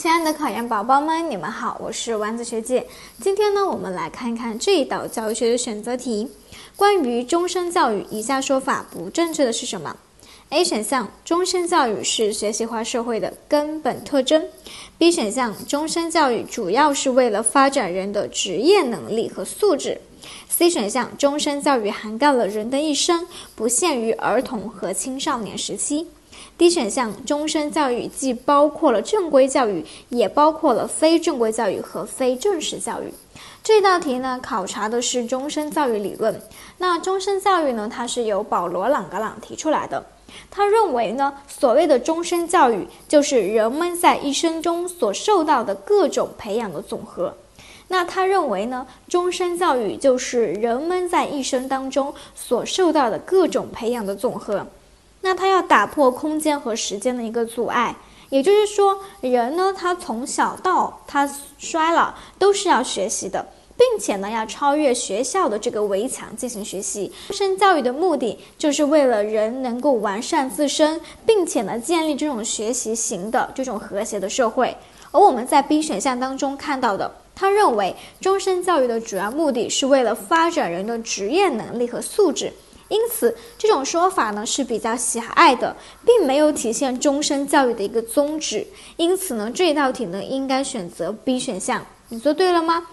亲爱的考研宝宝们，你们好，我是丸子学姐。今天呢，我们来看一看这一道教育学的选择题。关于终身教育，以下说法不正确的是什么？A 选项：终身教育是学习化社会的根本特征。B 选项：终身教育主要是为了发展人的职业能力和素质。C 选项：终身教育涵盖了人的一生，不限于儿童和青少年时期。D 选项，终身教育既包括了正规教育，也包括了非正规教育和非正式教育。这道题呢，考察的是终身教育理论。那终身教育呢，它是由保罗·朗格朗提出来的。他认为呢，所谓的终身教育，就是人们在一生中所受到的各种培养的总和。那他认为呢，终身教育就是人们在一生当中所受到的各种培养的总和。那他要打破空间和时间的一个阻碍，也就是说，人呢，他从小到他衰老都是要学习的，并且呢，要超越学校的这个围墙进行学习。终身教育的目的就是为了人能够完善自身，并且呢，建立这种学习型的这种和谐的社会。而我们在 B 选项当中看到的，他认为终身教育的主要目的是为了发展人的职业能力和素质。因此，这种说法呢是比较狭隘的，并没有体现终身教育的一个宗旨。因此呢，这道题呢应该选择 B 选项。你做对了吗？